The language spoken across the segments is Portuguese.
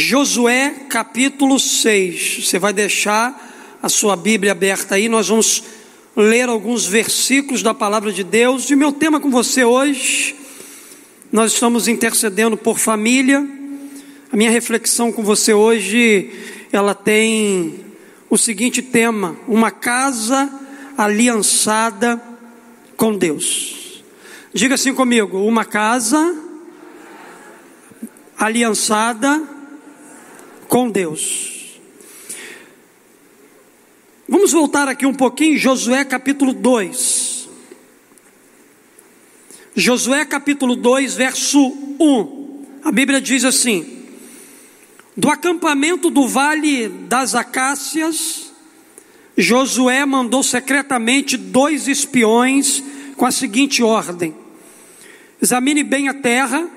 Josué capítulo 6. Você vai deixar a sua Bíblia aberta aí, nós vamos ler alguns versículos da palavra de Deus. E meu tema com você hoje, nós estamos intercedendo por família. A minha reflexão com você hoje, ela tem o seguinte tema: uma casa aliançada com Deus. Diga assim comigo: uma casa aliançada com Deus. Vamos voltar aqui um pouquinho, Josué capítulo 2. Josué capítulo 2, verso 1. A Bíblia diz assim: Do acampamento do vale das Acácias, Josué mandou secretamente dois espiões com a seguinte ordem: Examine bem a terra,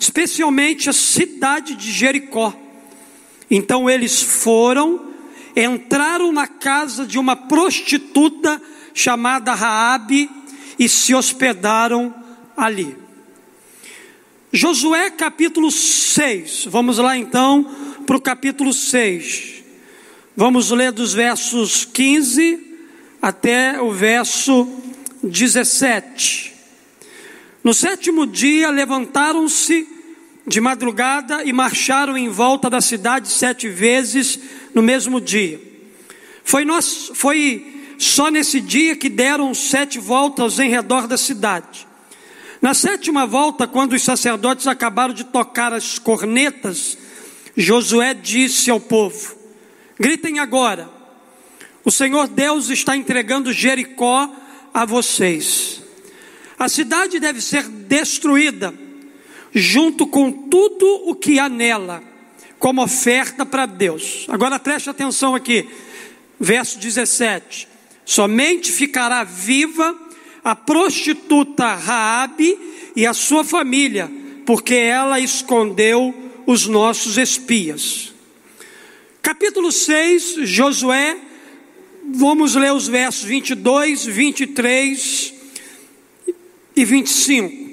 especialmente a cidade de Jericó então eles foram, entraram na casa de uma prostituta chamada Raabe e se hospedaram ali. Josué capítulo 6. Vamos lá então para o capítulo 6. Vamos ler dos versos 15 até o verso 17. No sétimo dia levantaram-se de madrugada e marcharam em volta da cidade sete vezes no mesmo dia. Foi, nós, foi só nesse dia que deram sete voltas em redor da cidade. Na sétima volta, quando os sacerdotes acabaram de tocar as cornetas, Josué disse ao povo: Gritem agora, o Senhor Deus está entregando Jericó a vocês. A cidade deve ser destruída junto com tudo o que há nela, como oferta para Deus. Agora preste atenção aqui, verso 17: somente ficará viva a prostituta Raabe e a sua família, porque ela escondeu os nossos espias. Capítulo 6, Josué, vamos ler os versos 22, 23 e 25.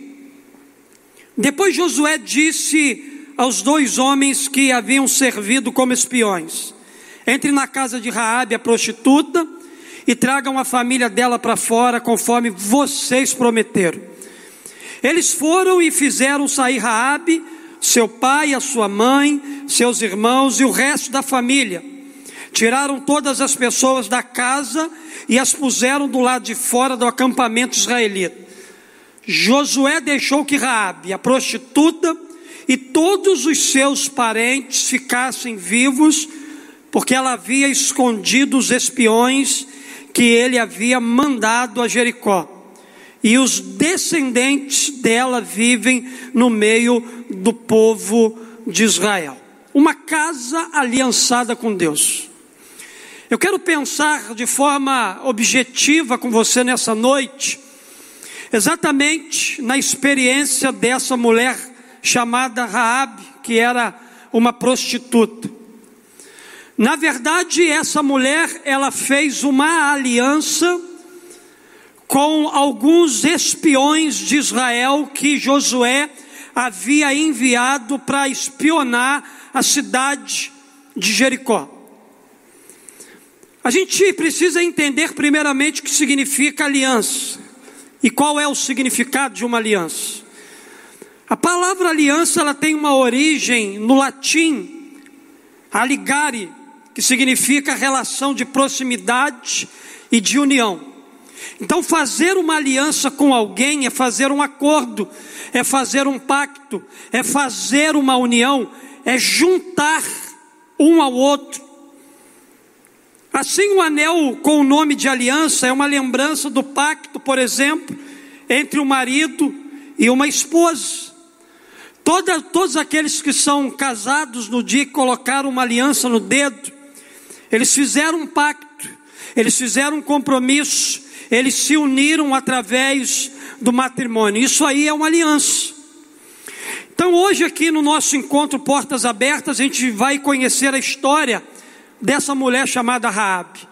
Depois Josué disse aos dois homens que haviam servido como espiões: Entre na casa de Raabe, a prostituta, e tragam a família dela para fora, conforme vocês prometeram. Eles foram e fizeram sair Raabe, seu pai, a sua mãe, seus irmãos e o resto da família. Tiraram todas as pessoas da casa e as puseram do lado de fora do acampamento israelita. Josué deixou que Raabe, a prostituta, e todos os seus parentes ficassem vivos, porque ela havia escondido os espiões que ele havia mandado a Jericó. E os descendentes dela vivem no meio do povo de Israel. Uma casa aliançada com Deus. Eu quero pensar de forma objetiva com você nessa noite Exatamente na experiência dessa mulher chamada Raabe, que era uma prostituta. Na verdade, essa mulher, ela fez uma aliança com alguns espiões de Israel que Josué havia enviado para espionar a cidade de Jericó. A gente precisa entender primeiramente o que significa aliança. E qual é o significado de uma aliança? A palavra aliança ela tem uma origem no latim, aligare, que significa relação de proximidade e de união. Então, fazer uma aliança com alguém é fazer um acordo, é fazer um pacto, é fazer uma união, é juntar um ao outro. Assim, o anel com o nome de aliança é uma lembrança do pacto, por exemplo, entre o marido e uma esposa. Toda, todos aqueles que são casados no dia que colocaram uma aliança no dedo, eles fizeram um pacto, eles fizeram um compromisso, eles se uniram através do matrimônio. Isso aí é uma aliança. Então, hoje, aqui no nosso encontro Portas Abertas, a gente vai conhecer a história dessa mulher chamada Raabe.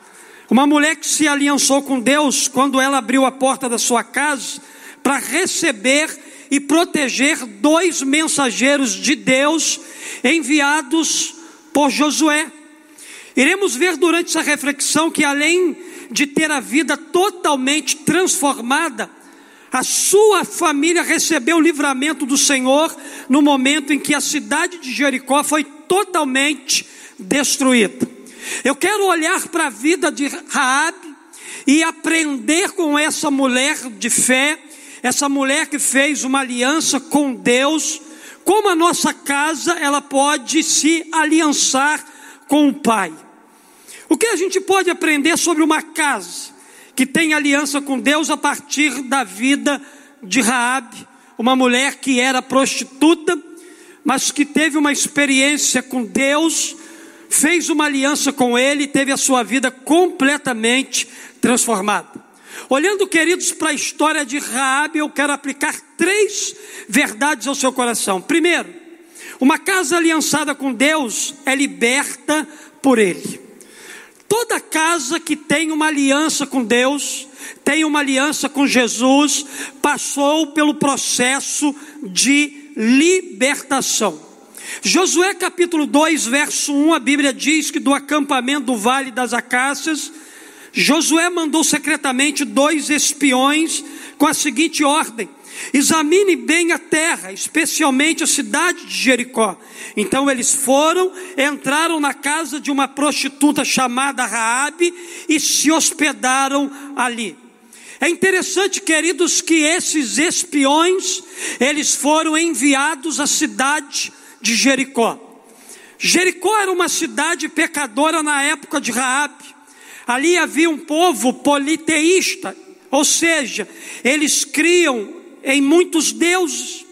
Uma mulher que se aliançou com Deus quando ela abriu a porta da sua casa para receber e proteger dois mensageiros de Deus enviados por Josué. Iremos ver durante essa reflexão que além de ter a vida totalmente transformada, a sua família recebeu o livramento do Senhor no momento em que a cidade de Jericó foi totalmente destruída. Eu quero olhar para a vida de Raab e aprender com essa mulher de fé, essa mulher que fez uma aliança com Deus, como a nossa casa ela pode se aliançar com o Pai. O que a gente pode aprender sobre uma casa que tem aliança com Deus a partir da vida de Raabe, uma mulher que era prostituta, mas que teve uma experiência com Deus, fez uma aliança com ele e teve a sua vida completamente transformada. Olhando, queridos, para a história de Raabe, eu quero aplicar três verdades ao seu coração. Primeiro, uma casa aliançada com Deus é liberta por ele. Toda casa que tem uma aliança com Deus, tem uma aliança com Jesus, passou pelo processo de libertação. Josué capítulo 2, verso 1, a Bíblia diz que do acampamento do Vale das Acácias, Josué mandou secretamente dois espiões com a seguinte ordem: Examine bem a terra, especialmente a cidade de Jericó. Então eles foram, entraram na casa de uma prostituta chamada Raabe e se hospedaram ali. É interessante, queridos, que esses espiões, eles foram enviados à cidade de Jericó. Jericó era uma cidade pecadora na época de Raabe. Ali havia um povo politeísta, ou seja, eles criam em muitos deuses.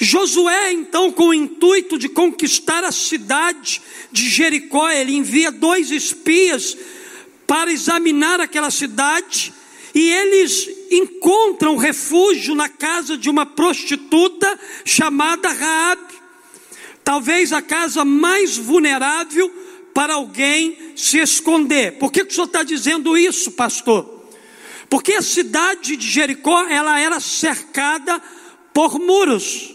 Josué, então, com o intuito de conquistar a cidade de Jericó, ele envia dois espias para examinar aquela cidade e eles encontram refúgio na casa de uma prostituta chamada Raabe. Talvez a casa mais vulnerável para alguém se esconder. Por que, que o senhor está dizendo isso, pastor? Porque a cidade de Jericó, ela era cercada por muros.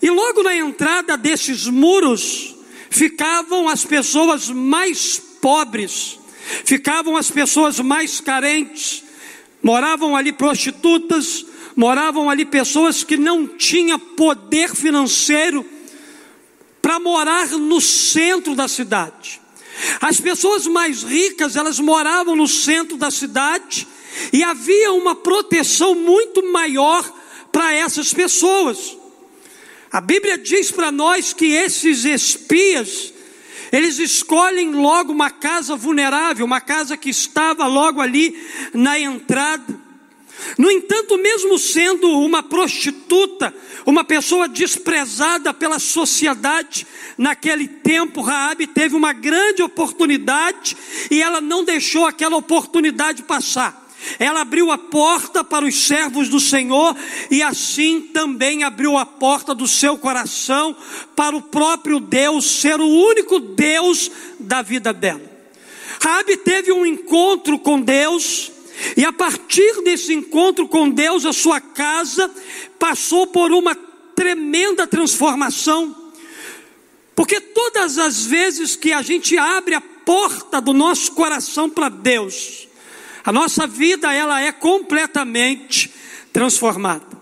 E logo na entrada desses muros ficavam as pessoas mais pobres, ficavam as pessoas mais carentes, moravam ali prostitutas, moravam ali pessoas que não tinham poder financeiro para morar no centro da cidade. As pessoas mais ricas, elas moravam no centro da cidade e havia uma proteção muito maior para essas pessoas. A Bíblia diz para nós que esses espias, eles escolhem logo uma casa vulnerável, uma casa que estava logo ali na entrada. No entanto, mesmo sendo uma prostituta, uma pessoa desprezada pela sociedade, naquele tempo Raabe teve uma grande oportunidade e ela não deixou aquela oportunidade passar. Ela abriu a porta para os servos do Senhor e assim também abriu a porta do seu coração para o próprio Deus ser o único Deus da vida dela. Raabe teve um encontro com Deus e a partir desse encontro com Deus, a sua casa passou por uma tremenda transformação. Porque todas as vezes que a gente abre a porta do nosso coração para Deus, a nossa vida ela é completamente transformada.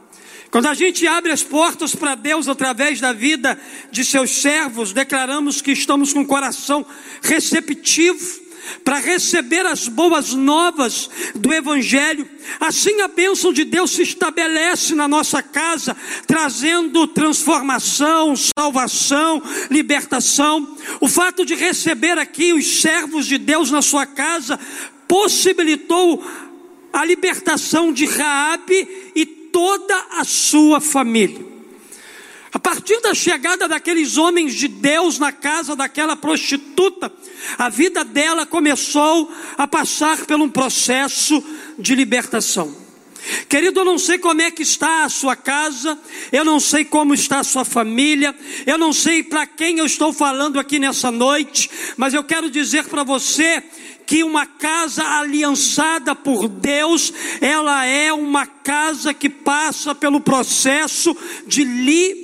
Quando a gente abre as portas para Deus através da vida de seus servos, declaramos que estamos com o coração receptivo para receber as boas novas do Evangelho. Assim a bênção de Deus se estabelece na nossa casa, trazendo transformação, salvação, libertação. O fato de receber aqui os servos de Deus na sua casa possibilitou a libertação de Raabe e toda a sua família. A partir da chegada daqueles homens de Deus na casa daquela prostituta, a vida dela começou a passar por um processo de libertação. Querido, eu não sei como é que está a sua casa, eu não sei como está a sua família, eu não sei para quem eu estou falando aqui nessa noite, mas eu quero dizer para você que uma casa aliançada por Deus, ela é uma casa que passa pelo processo de libertação.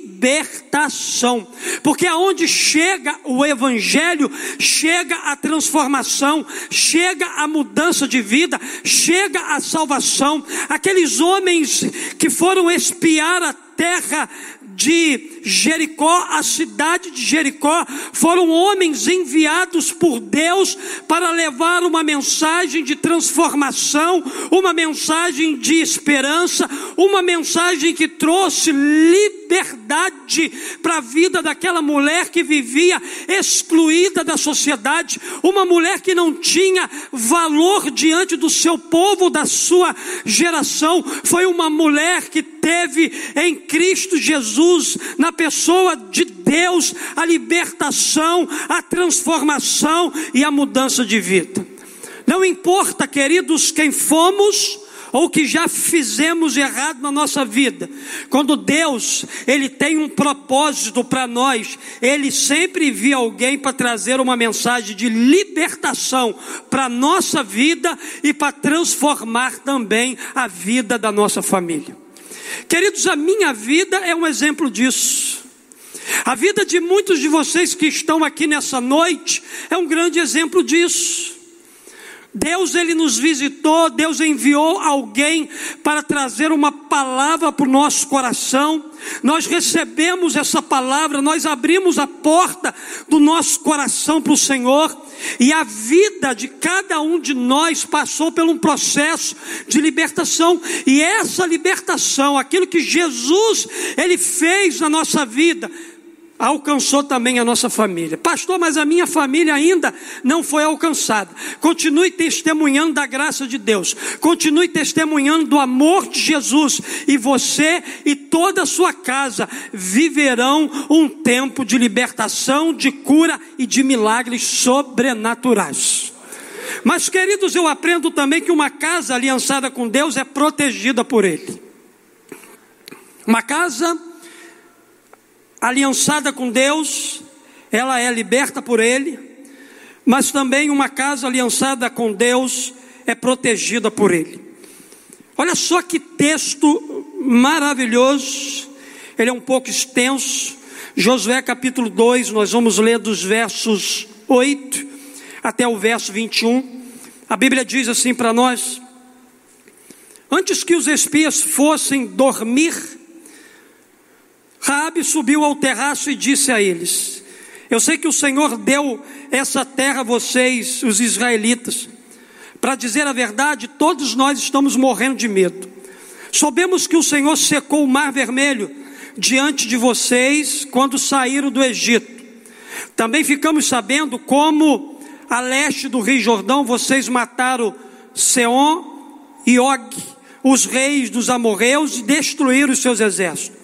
Porque aonde chega o evangelho, chega a transformação, chega a mudança de vida, chega a salvação. Aqueles homens que foram espiar a terra de Jericó, a cidade de Jericó, foram homens enviados por Deus para levar uma mensagem de transformação, uma mensagem de esperança, uma mensagem que trouxe liberdade para a vida daquela mulher que vivia excluída da sociedade, uma mulher que não tinha valor diante do seu povo, da sua geração, foi uma mulher que teve em Cristo Jesus, na pessoa de Deus, a libertação, a transformação e a mudança de vida. Não importa, queridos, quem fomos ou que já fizemos errado na nossa vida. Quando Deus, ele tem um propósito para nós, ele sempre envia alguém para trazer uma mensagem de libertação para nossa vida e para transformar também a vida da nossa família. Queridos, a minha vida é um exemplo disso. A vida de muitos de vocês que estão aqui nessa noite é um grande exemplo disso. Deus ele nos visitou, Deus enviou alguém para trazer uma palavra para o nosso coração. Nós recebemos essa palavra, nós abrimos a porta do nosso coração para o Senhor, e a vida de cada um de nós passou por um processo de libertação, e essa libertação, aquilo que Jesus ele fez na nossa vida, alcançou também a nossa família. Pastor, mas a minha família ainda não foi alcançada. Continue testemunhando da graça de Deus. Continue testemunhando do amor de Jesus. E você e toda a sua casa viverão um tempo de libertação, de cura e de milagres sobrenaturais. Mas, queridos, eu aprendo também que uma casa aliançada com Deus é protegida por Ele. Uma casa aliançada com Deus, ela é liberta por Ele, mas também uma casa aliançada com Deus é protegida por Ele. Olha só que texto maravilhoso, ele é um pouco extenso. Josué capítulo 2, nós vamos ler dos versos 8 até o verso 21. A Bíblia diz assim para nós: Antes que os espias fossem dormir, Raabe subiu ao terraço e disse a eles: Eu sei que o Senhor deu essa terra a vocês, os israelitas. Para dizer a verdade, todos nós estamos morrendo de medo. Soubemos que o Senhor secou o mar vermelho diante de vocês quando saíram do Egito. Também ficamos sabendo como a leste do Rio Jordão vocês mataram Seom e Og, os reis dos amorreus, e destruíram os seus exércitos.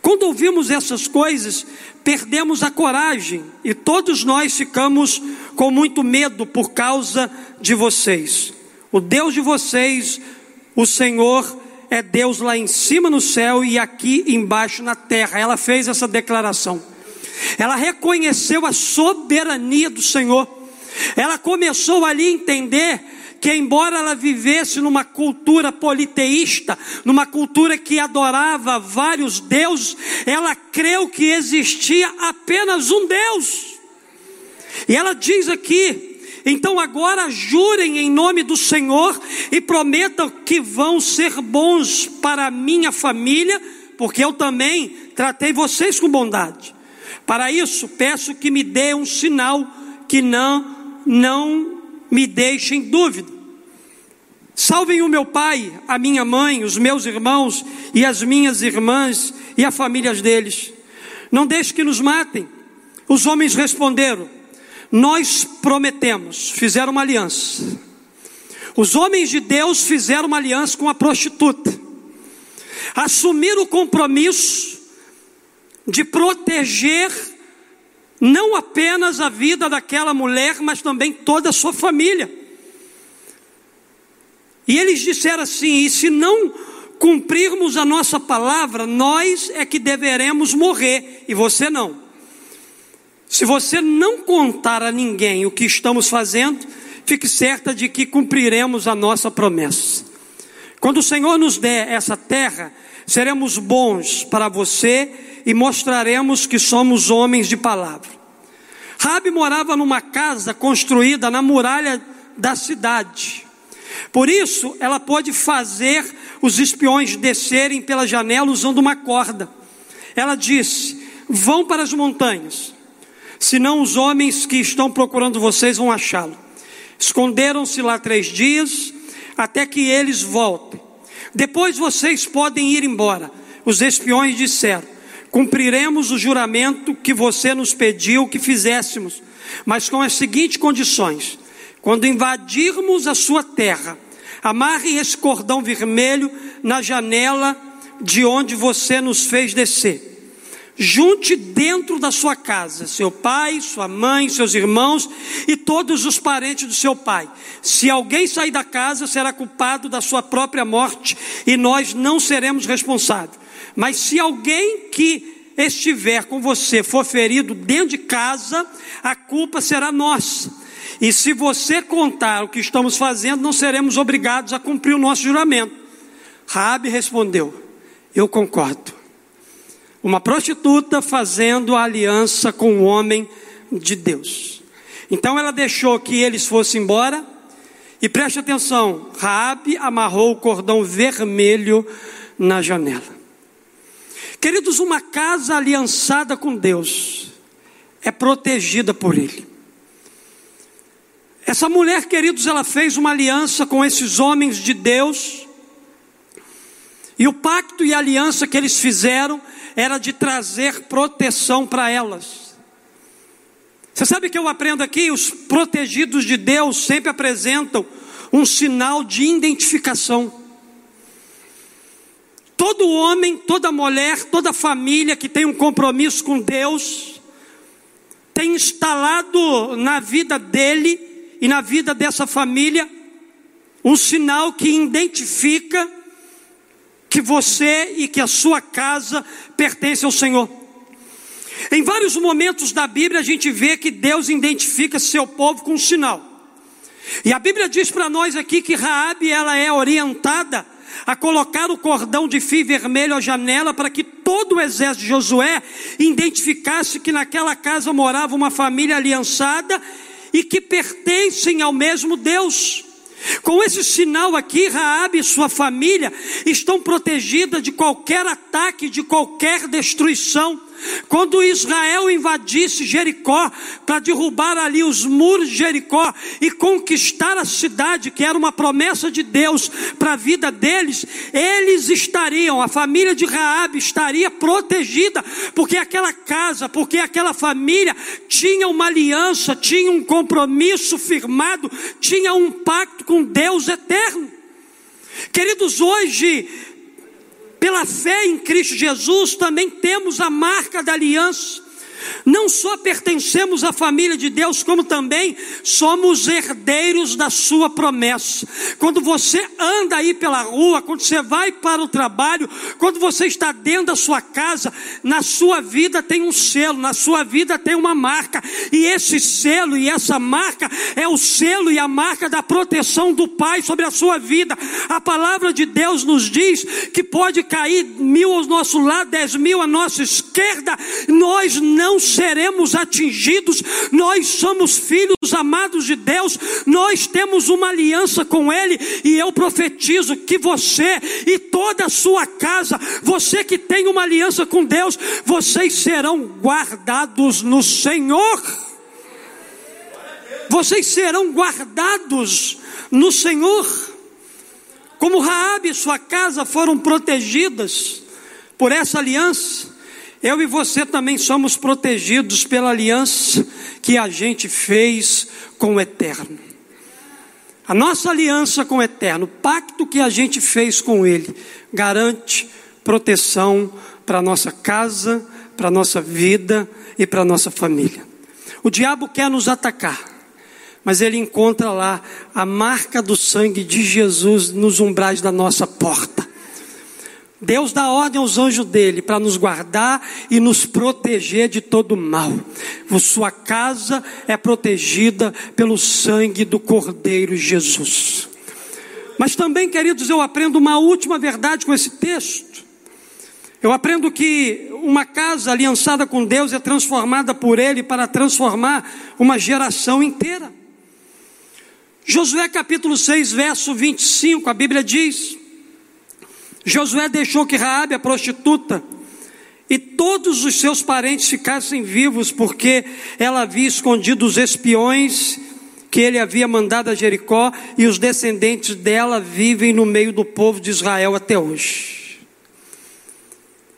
Quando ouvimos essas coisas, perdemos a coragem e todos nós ficamos com muito medo por causa de vocês. O Deus de vocês, o Senhor, é Deus lá em cima no céu e aqui embaixo na terra. Ela fez essa declaração. Ela reconheceu a soberania do Senhor. Ela começou ali a entender que embora ela vivesse numa cultura politeísta, numa cultura que adorava vários deuses, ela creu que existia apenas um Deus. E ela diz aqui: então agora jurem em nome do Senhor e prometam que vão ser bons para a minha família, porque eu também tratei vocês com bondade. Para isso, peço que me dê um sinal que não não me deixem dúvida. Salvem o meu pai, a minha mãe, os meus irmãos e as minhas irmãs e as famílias deles. Não deixe que nos matem. Os homens responderam: Nós prometemos, fizeram uma aliança. Os homens de Deus fizeram uma aliança com a prostituta. Assumiram o compromisso de proteger não apenas a vida daquela mulher, mas também toda a sua família. E eles disseram assim: e se não cumprirmos a nossa palavra, nós é que deveremos morrer e você não. Se você não contar a ninguém o que estamos fazendo, fique certa de que cumpriremos a nossa promessa. Quando o Senhor nos der essa terra, seremos bons para você e mostraremos que somos homens de palavra. Rabi morava numa casa construída na muralha da cidade. Por isso, ela pôde fazer os espiões descerem pela janela usando uma corda. Ela disse: Vão para as montanhas, senão os homens que estão procurando vocês vão achá-lo. Esconderam-se lá três dias, até que eles voltem. Depois vocês podem ir embora. Os espiões disseram: Cumpriremos o juramento que você nos pediu que fizéssemos, mas com as seguintes condições: quando invadirmos a sua terra, amarre esse cordão vermelho na janela de onde você nos fez descer. Junte dentro da sua casa seu pai, sua mãe, seus irmãos e todos os parentes do seu pai. Se alguém sair da casa, será culpado da sua própria morte e nós não seremos responsáveis. Mas se alguém que estiver com você for ferido dentro de casa, a culpa será nossa. E se você contar o que estamos fazendo, não seremos obrigados a cumprir o nosso juramento. Rabi respondeu: Eu concordo uma prostituta fazendo aliança com o homem de Deus. Então ela deixou que eles fossem embora e preste atenção, Raabe amarrou o cordão vermelho na janela. Queridos, uma casa aliançada com Deus é protegida por ele. Essa mulher, queridos, ela fez uma aliança com esses homens de Deus. E o pacto e a aliança que eles fizeram era de trazer proteção para elas. Você sabe que eu aprendo aqui? Os protegidos de Deus sempre apresentam um sinal de identificação. Todo homem, toda mulher, toda família que tem um compromisso com Deus, tem instalado na vida dele e na vida dessa família um sinal que identifica que você e que a sua casa pertence ao Senhor. Em vários momentos da Bíblia a gente vê que Deus identifica seu povo com um sinal. E a Bíblia diz para nós aqui que Raabe ela é orientada a colocar o cordão de fio vermelho à janela para que todo o exército de Josué identificasse que naquela casa morava uma família aliançada e que pertencem ao mesmo Deus. Com esse sinal aqui, Raabe e sua família estão protegidas de qualquer ataque, de qualquer destruição. Quando Israel invadisse Jericó para derrubar ali os muros de Jericó e conquistar a cidade, que era uma promessa de Deus para a vida deles, eles estariam, a família de Raabe estaria protegida, porque aquela casa, porque aquela família tinha uma aliança, tinha um compromisso firmado, tinha um pacto com Deus eterno. Queridos, hoje pela fé em Cristo Jesus, também temos a marca da aliança. Não só pertencemos à família de Deus, como também somos herdeiros da sua promessa. Quando você anda aí pela rua, quando você vai para o trabalho, quando você está dentro da sua casa, na sua vida tem um selo, na sua vida tem uma marca, e esse selo e essa marca é o selo e a marca da proteção do Pai sobre a sua vida. A palavra de Deus nos diz que pode cair mil ao nosso lado, dez mil à nossa esquerda, nós não não seremos atingidos, nós somos filhos amados de Deus, nós temos uma aliança com Ele, e eu profetizo que você e toda a sua casa, você que tem uma aliança com Deus, vocês serão guardados no Senhor. Vocês serão guardados no Senhor. Como Raabe e sua casa foram protegidas por essa aliança, eu e você também somos protegidos pela aliança que a gente fez com o Eterno. A nossa aliança com o Eterno, o pacto que a gente fez com Ele, garante proteção para a nossa casa, para a nossa vida e para a nossa família. O diabo quer nos atacar, mas ele encontra lá a marca do sangue de Jesus nos umbrais da nossa porta. Deus dá ordem aos anjos dele para nos guardar e nos proteger de todo mal. Sua casa é protegida pelo sangue do Cordeiro Jesus. Mas também, queridos, eu aprendo uma última verdade com esse texto. Eu aprendo que uma casa aliançada com Deus é transformada por Ele para transformar uma geração inteira. Josué capítulo 6, verso 25, a Bíblia diz: Josué deixou que Raabe, a prostituta, e todos os seus parentes ficassem vivos, porque ela havia escondido os espiões que ele havia mandado a Jericó, e os descendentes dela vivem no meio do povo de Israel até hoje.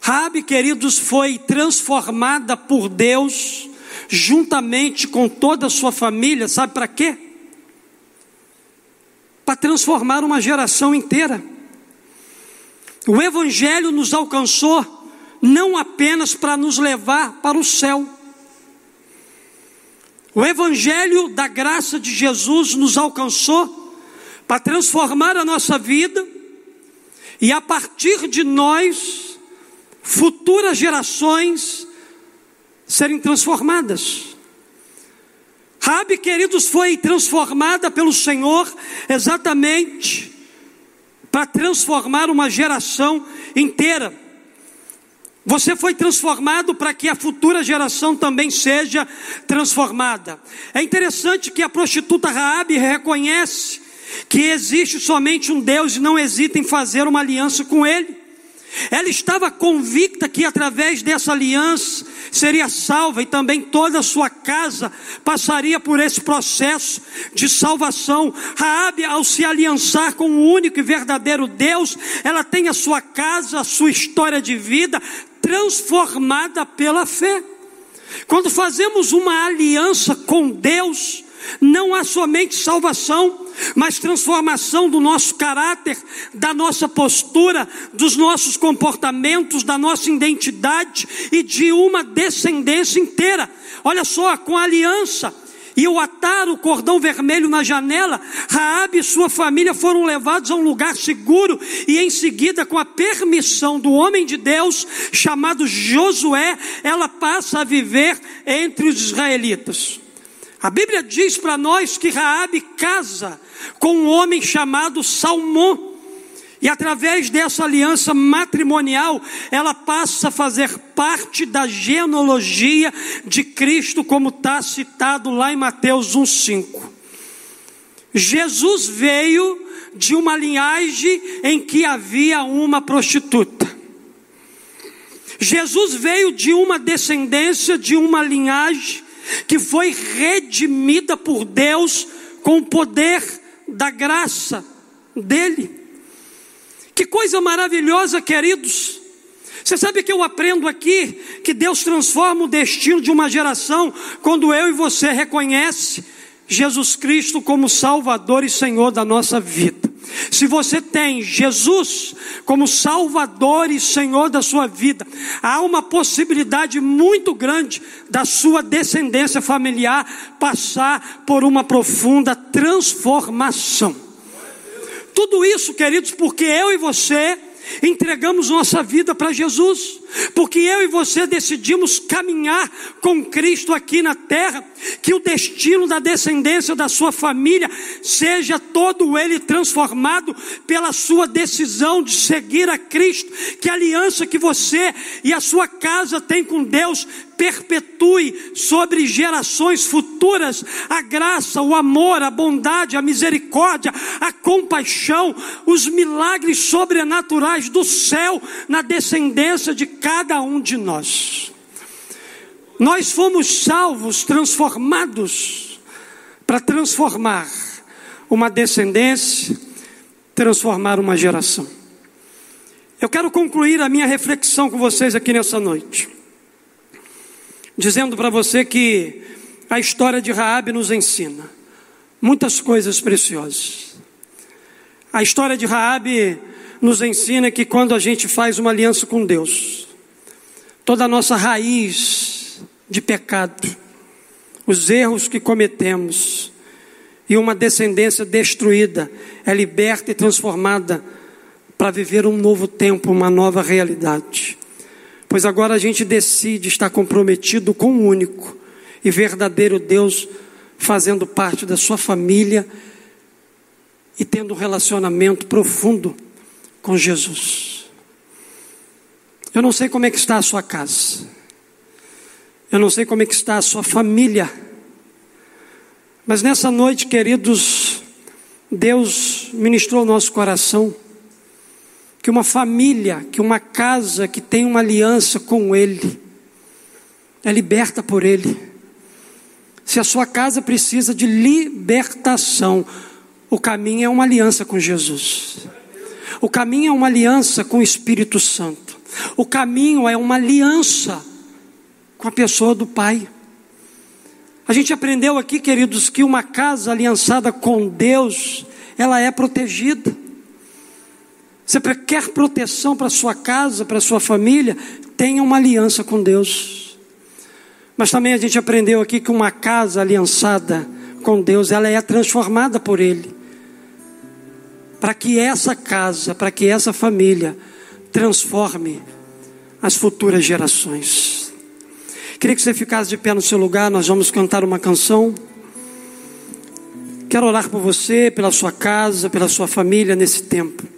Rabi, queridos, foi transformada por Deus, juntamente com toda a sua família, sabe para quê? Para transformar uma geração inteira. O Evangelho nos alcançou não apenas para nos levar para o céu. O Evangelho da graça de Jesus nos alcançou para transformar a nossa vida e a partir de nós, futuras gerações serem transformadas. Rabi, queridos, foi transformada pelo Senhor exatamente para transformar uma geração inteira. Você foi transformado para que a futura geração também seja transformada. É interessante que a prostituta Raabe reconhece que existe somente um Deus e não hesita em fazer uma aliança com ele. Ela estava convicta que através dessa aliança seria salva e também toda a sua casa passaria por esse processo de salvação. Raabe, ao se aliançar com o único e verdadeiro Deus, ela tem a sua casa, a sua história de vida transformada pela fé. Quando fazemos uma aliança com Deus, não há somente salvação, mas transformação do nosso caráter, da nossa postura, dos nossos comportamentos, da nossa identidade e de uma descendência inteira. Olha só, com a aliança e o atar o cordão vermelho na janela, Raabe e sua família foram levados a um lugar seguro e em seguida, com a permissão do homem de Deus chamado Josué, ela passa a viver entre os israelitas. A Bíblia diz para nós que Raabe casa com um homem chamado Salmão. E através dessa aliança matrimonial, ela passa a fazer parte da genealogia de Cristo, como está citado lá em Mateus 1,5. Jesus veio de uma linhagem em que havia uma prostituta. Jesus veio de uma descendência, de uma linhagem que foi redimida por Deus com o poder da graça dele. Que coisa maravilhosa, queridos. Você sabe que eu aprendo aqui que Deus transforma o destino de uma geração quando eu e você reconhece Jesus Cristo como Salvador e Senhor da nossa vida. Se você tem Jesus como Salvador e Senhor da sua vida, há uma possibilidade muito grande da sua descendência familiar passar por uma profunda transformação. Tudo isso, queridos, porque eu e você entregamos nossa vida para Jesus, porque eu e você decidimos caminhar com Cristo aqui na terra, que o destino da descendência da sua família seja todo ele transformado pela sua decisão de seguir a Cristo, que a aliança que você e a sua casa têm com Deus perpetue sobre gerações futuras a graça, o amor, a bondade, a misericórdia, a compaixão, os milagres sobrenaturais do céu na descendência de cada um de nós. Nós fomos salvos, transformados, para transformar uma descendência, transformar uma geração. Eu quero concluir a minha reflexão com vocês aqui nessa noite dizendo para você que a história de Raabe nos ensina muitas coisas preciosas. A história de Raabe nos ensina que quando a gente faz uma aliança com Deus, toda a nossa raiz de pecado, os erros que cometemos e uma descendência destruída é liberta e transformada para viver um novo tempo, uma nova realidade. Pois agora a gente decide estar comprometido com o único e verdadeiro Deus, fazendo parte da sua família e tendo um relacionamento profundo com Jesus. Eu não sei como é que está a sua casa. Eu não sei como é que está a sua família. Mas nessa noite, queridos, Deus ministrou ao nosso coração que uma família, que uma casa que tem uma aliança com Ele, é liberta por Ele. Se a sua casa precisa de libertação, o caminho é uma aliança com Jesus. O caminho é uma aliança com o Espírito Santo. O caminho é uma aliança com a pessoa do Pai. A gente aprendeu aqui, queridos, que uma casa aliançada com Deus, ela é protegida. Você quer proteção para sua casa, para sua família? Tenha uma aliança com Deus. Mas também a gente aprendeu aqui que uma casa aliançada com Deus, ela é transformada por Ele. Para que essa casa, para que essa família transforme as futuras gerações. Queria que você ficasse de pé no seu lugar, nós vamos cantar uma canção. Quero orar por você, pela sua casa, pela sua família nesse tempo.